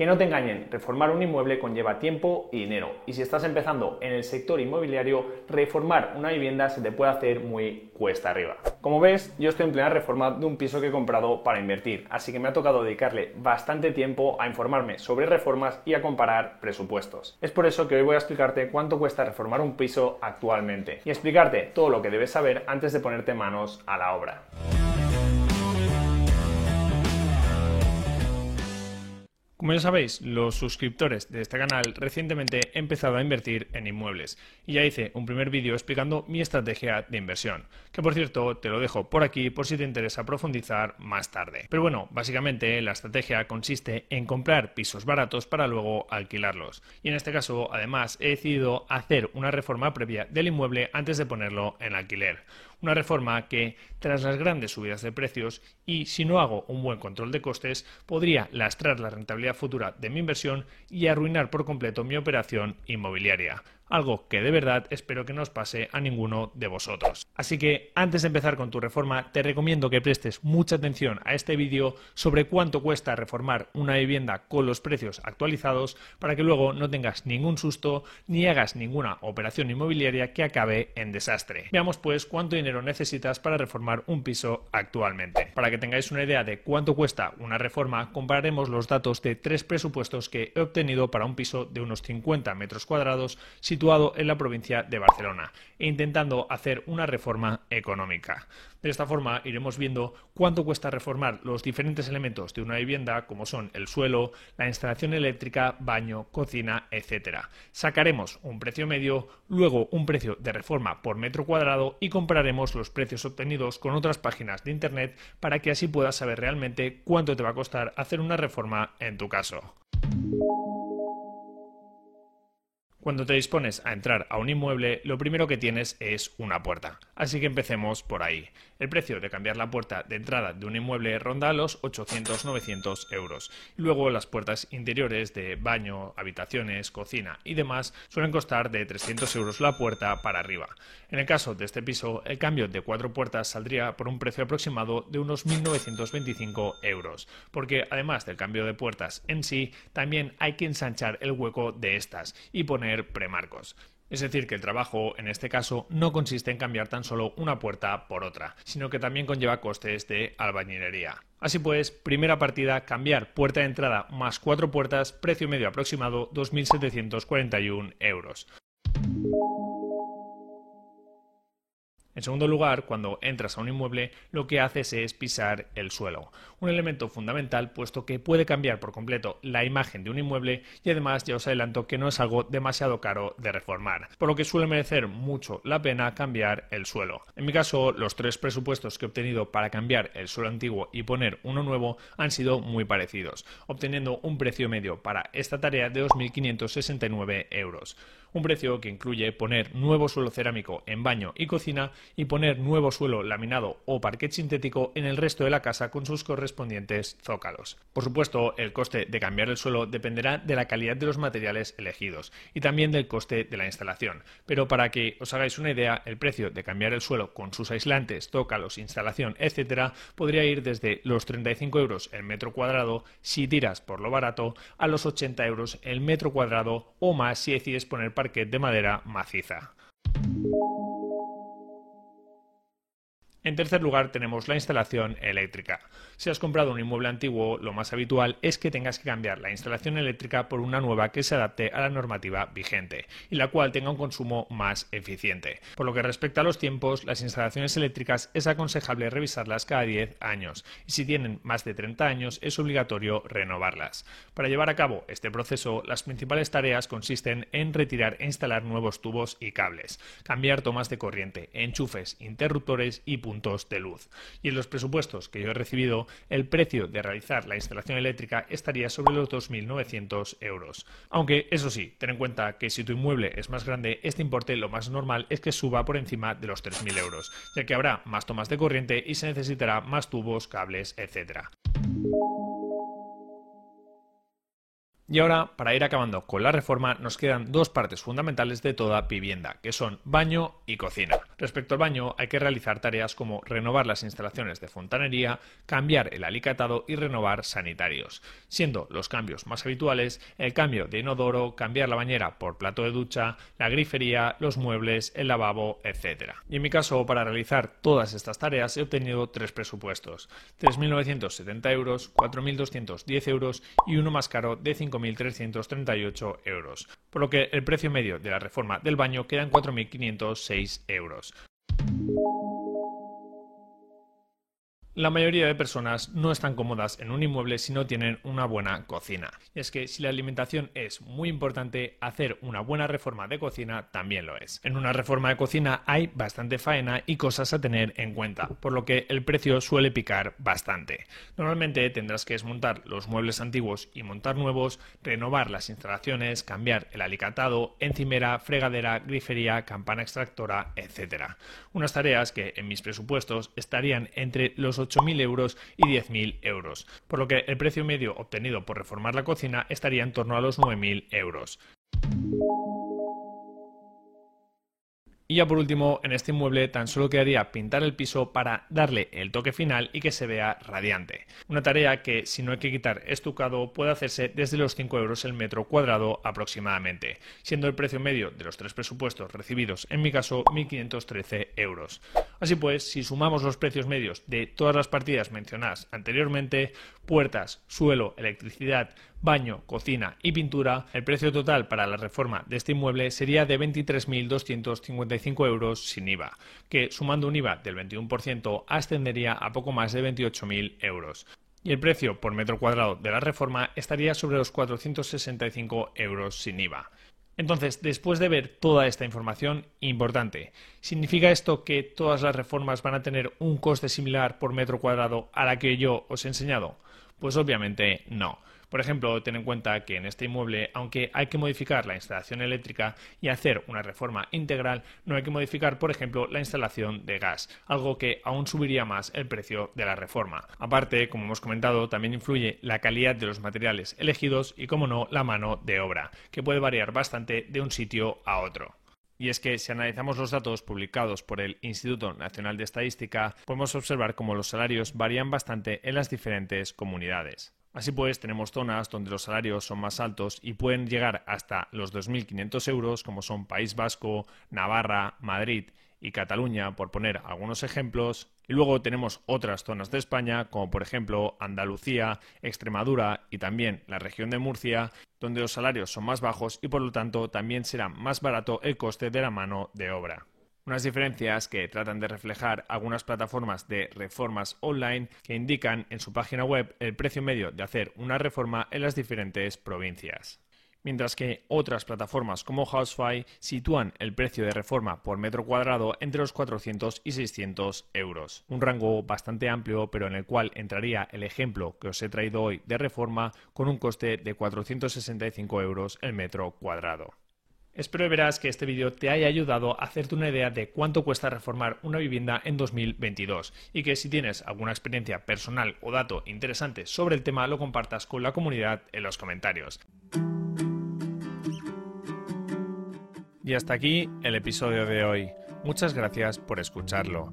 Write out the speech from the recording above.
Que no te engañen, reformar un inmueble conlleva tiempo y dinero. Y si estás empezando en el sector inmobiliario, reformar una vivienda se te puede hacer muy cuesta arriba. Como ves, yo estoy en plena reforma de un piso que he comprado para invertir, así que me ha tocado dedicarle bastante tiempo a informarme sobre reformas y a comparar presupuestos. Es por eso que hoy voy a explicarte cuánto cuesta reformar un piso actualmente y explicarte todo lo que debes saber antes de ponerte manos a la obra. Como ya sabéis, los suscriptores de este canal recientemente he empezado a invertir en inmuebles y ya hice un primer vídeo explicando mi estrategia de inversión, que por cierto te lo dejo por aquí por si te interesa profundizar más tarde. Pero bueno, básicamente la estrategia consiste en comprar pisos baratos para luego alquilarlos. Y en este caso, además, he decidido hacer una reforma previa del inmueble antes de ponerlo en alquiler una reforma que, tras las grandes subidas de precios y si no hago un buen control de costes, podría lastrar la rentabilidad futura de mi inversión y arruinar por completo mi operación inmobiliaria algo que de verdad espero que no os pase a ninguno de vosotros. Así que antes de empezar con tu reforma, te recomiendo que prestes mucha atención a este vídeo sobre cuánto cuesta reformar una vivienda con los precios actualizados para que luego no tengas ningún susto ni hagas ninguna operación inmobiliaria que acabe en desastre. Veamos pues cuánto dinero necesitas para reformar un piso actualmente. Para que tengáis una idea de cuánto cuesta una reforma, compararemos los datos de tres presupuestos que he obtenido para un piso de unos 50 metros cuadrados situado en la provincia de Barcelona e intentando hacer una reforma económica. De esta forma iremos viendo cuánto cuesta reformar los diferentes elementos de una vivienda como son el suelo, la instalación eléctrica, baño, cocina, etc. Sacaremos un precio medio, luego un precio de reforma por metro cuadrado y compararemos los precios obtenidos con otras páginas de internet para que así puedas saber realmente cuánto te va a costar hacer una reforma en tu caso. Cuando te dispones a entrar a un inmueble, lo primero que tienes es una puerta. Así que empecemos por ahí. El precio de cambiar la puerta de entrada de un inmueble ronda los 800-900 euros. Luego las puertas interiores de baño, habitaciones, cocina y demás suelen costar de 300 euros la puerta para arriba. En el caso de este piso, el cambio de cuatro puertas saldría por un precio aproximado de unos 1.925 euros, porque además del cambio de puertas en sí, también hay que ensanchar el hueco de estas y poner premarcos. Es decir, que el trabajo, en este caso, no consiste en cambiar tan solo una puerta por otra, sino que también conlleva costes de albañilería. Así pues, primera partida, cambiar puerta de entrada más cuatro puertas, precio medio aproximado 2.741 euros. En segundo lugar, cuando entras a un inmueble, lo que haces es pisar el suelo, un elemento fundamental puesto que puede cambiar por completo la imagen de un inmueble y además ya os adelanto que no es algo demasiado caro de reformar, por lo que suele merecer mucho la pena cambiar el suelo. En mi caso, los tres presupuestos que he obtenido para cambiar el suelo antiguo y poner uno nuevo han sido muy parecidos, obteniendo un precio medio para esta tarea de 2.569 euros un precio que incluye poner nuevo suelo cerámico en baño y cocina y poner nuevo suelo laminado o parquet sintético en el resto de la casa con sus correspondientes zócalos. Por supuesto, el coste de cambiar el suelo dependerá de la calidad de los materiales elegidos y también del coste de la instalación, pero para que os hagáis una idea, el precio de cambiar el suelo con sus aislantes, zócalos, instalación, etc., podría ir desde los 35 euros el metro cuadrado si tiras por lo barato a los 80 euros el metro cuadrado o más si decides poner parquet de madera maciza. En tercer lugar tenemos la instalación eléctrica. Si has comprado un inmueble antiguo, lo más habitual es que tengas que cambiar la instalación eléctrica por una nueva que se adapte a la normativa vigente y la cual tenga un consumo más eficiente. Por lo que respecta a los tiempos, las instalaciones eléctricas es aconsejable revisarlas cada 10 años y si tienen más de 30 años es obligatorio renovarlas. Para llevar a cabo este proceso, las principales tareas consisten en retirar e instalar nuevos tubos y cables, cambiar tomas de corriente, enchufes, interruptores y puntos de luz. Y en los presupuestos que yo he recibido, el precio de realizar la instalación eléctrica estaría sobre los 2.900 euros. Aunque, eso sí, ten en cuenta que si tu inmueble es más grande, este importe lo más normal es que suba por encima de los 3.000 euros, ya que habrá más tomas de corriente y se necesitará más tubos, cables, etc. Y ahora, para ir acabando con la reforma, nos quedan dos partes fundamentales de toda vivienda, que son baño y cocina. Respecto al baño, hay que realizar tareas como renovar las instalaciones de fontanería, cambiar el alicatado y renovar sanitarios, siendo los cambios más habituales el cambio de inodoro, cambiar la bañera por plato de ducha, la grifería, los muebles, el lavabo, etc. Y en mi caso, para realizar todas estas tareas he obtenido tres presupuestos, 3.970 euros, 4.210 euros y uno más caro de 5.338 euros, por lo que el precio medio de la reforma del baño queda en 4.506 euros. La mayoría de personas no están cómodas en un inmueble si no tienen una buena cocina. Y es que si la alimentación es muy importante, hacer una buena reforma de cocina también lo es. En una reforma de cocina hay bastante faena y cosas a tener en cuenta, por lo que el precio suele picar bastante. Normalmente tendrás que desmontar los muebles antiguos y montar nuevos, renovar las instalaciones, cambiar el alicatado, encimera, fregadera, grifería, campana extractora, etc. Unas tareas que en mis presupuestos estarían entre los 8.000 euros y 10.000 euros, por lo que el precio medio obtenido por reformar la cocina estaría en torno a los 9.000 euros. Y ya por último, en este inmueble tan solo quedaría pintar el piso para darle el toque final y que se vea radiante. Una tarea que, si no hay que quitar estucado, puede hacerse desde los 5 euros el metro cuadrado aproximadamente, siendo el precio medio de los tres presupuestos recibidos, en mi caso, 1.513 euros. Así pues, si sumamos los precios medios de todas las partidas mencionadas anteriormente, puertas, suelo, electricidad, baño, cocina y pintura, el precio total para la reforma de este inmueble sería de 23.255 euros sin IVA, que sumando un IVA del 21% ascendería a poco más de 28.000 euros. Y el precio por metro cuadrado de la reforma estaría sobre los 465 euros sin IVA. Entonces, después de ver toda esta información, importante, ¿significa esto que todas las reformas van a tener un coste similar por metro cuadrado a la que yo os he enseñado? Pues obviamente no. Por ejemplo, ten en cuenta que en este inmueble, aunque hay que modificar la instalación eléctrica y hacer una reforma integral, no hay que modificar, por ejemplo, la instalación de gas, algo que aún subiría más el precio de la reforma. Aparte, como hemos comentado, también influye la calidad de los materiales elegidos y, como no, la mano de obra, que puede variar bastante de un sitio a otro. Y es que si analizamos los datos publicados por el Instituto Nacional de Estadística, podemos observar cómo los salarios varían bastante en las diferentes comunidades. Así pues, tenemos zonas donde los salarios son más altos y pueden llegar hasta los 2.500 euros, como son País Vasco, Navarra, Madrid y Cataluña, por poner algunos ejemplos. Y luego tenemos otras zonas de España, como por ejemplo Andalucía, Extremadura y también la región de Murcia, donde los salarios son más bajos y por lo tanto también será más barato el coste de la mano de obra. Unas diferencias que tratan de reflejar algunas plataformas de reformas online que indican en su página web el precio medio de hacer una reforma en las diferentes provincias. Mientras que otras plataformas como Housefy sitúan el precio de reforma por metro cuadrado entre los 400 y 600 euros. Un rango bastante amplio, pero en el cual entraría el ejemplo que os he traído hoy de reforma con un coste de 465 euros el metro cuadrado. Espero verás que este vídeo te haya ayudado a hacerte una idea de cuánto cuesta reformar una vivienda en 2022 y que si tienes alguna experiencia personal o dato interesante sobre el tema lo compartas con la comunidad en los comentarios. Y hasta aquí el episodio de hoy. Muchas gracias por escucharlo.